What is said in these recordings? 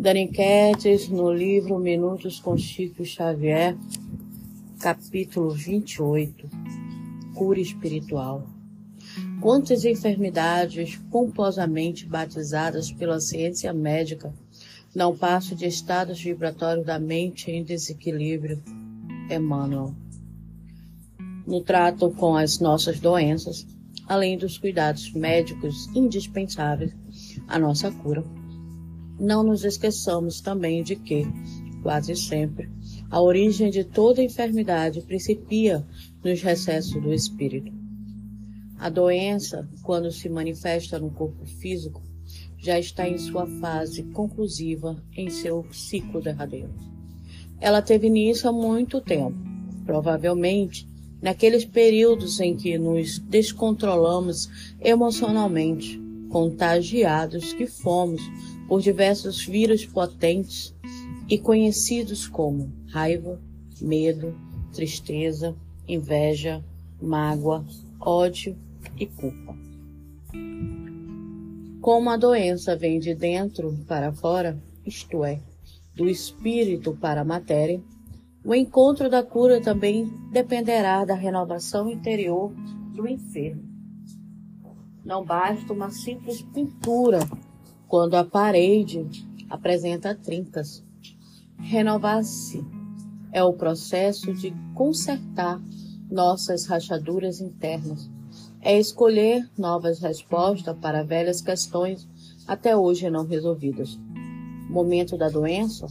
Daniquetes, no livro Minutos com Chico Xavier, capítulo 28, Cura Espiritual. Quantas enfermidades pomposamente batizadas pela ciência médica não passam de estados vibratórios da mente em desequilíbrio? Emmanuel. No trato com as nossas doenças, além dos cuidados médicos indispensáveis à nossa cura não nos esqueçamos também de que, quase sempre, a origem de toda enfermidade principia nos recessos do espírito. A doença, quando se manifesta no corpo físico, já está em sua fase conclusiva em seu ciclo derradeiro. Ela teve início há muito tempo, provavelmente naqueles períodos em que nos descontrolamos emocionalmente, contagiados que fomos por diversos vírus potentes e conhecidos como raiva, medo, tristeza, inveja, mágoa, ódio e culpa. Como a doença vem de dentro para fora, isto é, do espírito para a matéria, o encontro da cura também dependerá da renovação interior do enfermo. Não basta uma simples pintura quando a parede apresenta trincas. Renovar-se é o processo de consertar nossas rachaduras internas. É escolher novas respostas para velhas questões até hoje não resolvidas. O momento da doença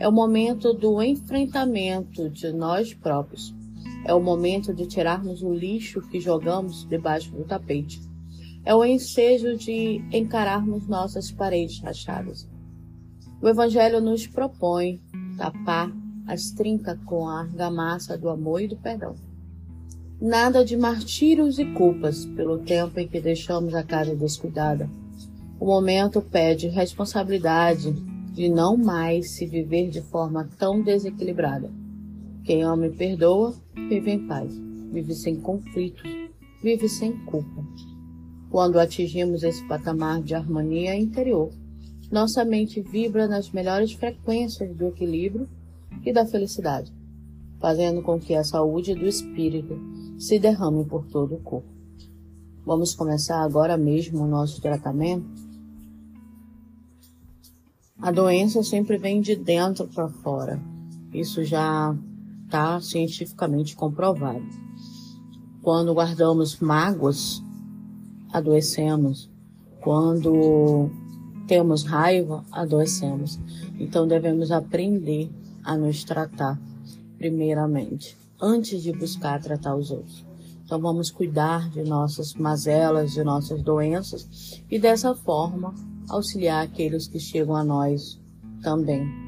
é o momento do enfrentamento de nós próprios. É o momento de tirarmos o lixo que jogamos debaixo do tapete é o ensejo de encararmos nossas paredes rachadas. O Evangelho nos propõe tapar as trincas com a argamassa do amor e do perdão. Nada de martírios e culpas pelo tempo em que deixamos a casa descuidada. O momento pede responsabilidade de não mais se viver de forma tão desequilibrada. Quem ama e perdoa, vive em paz, vive sem conflitos, vive sem culpa. Quando atingimos esse patamar de harmonia interior, nossa mente vibra nas melhores frequências do equilíbrio e da felicidade, fazendo com que a saúde do espírito se derrame por todo o corpo. Vamos começar agora mesmo o nosso tratamento. A doença sempre vem de dentro para fora. Isso já está cientificamente comprovado. Quando guardamos mágoas adoecemos. Quando temos raiva, adoecemos. Então devemos aprender a nos tratar, primeiramente, antes de buscar tratar os outros. Então vamos cuidar de nossas mazelas, de nossas doenças e dessa forma auxiliar aqueles que chegam a nós também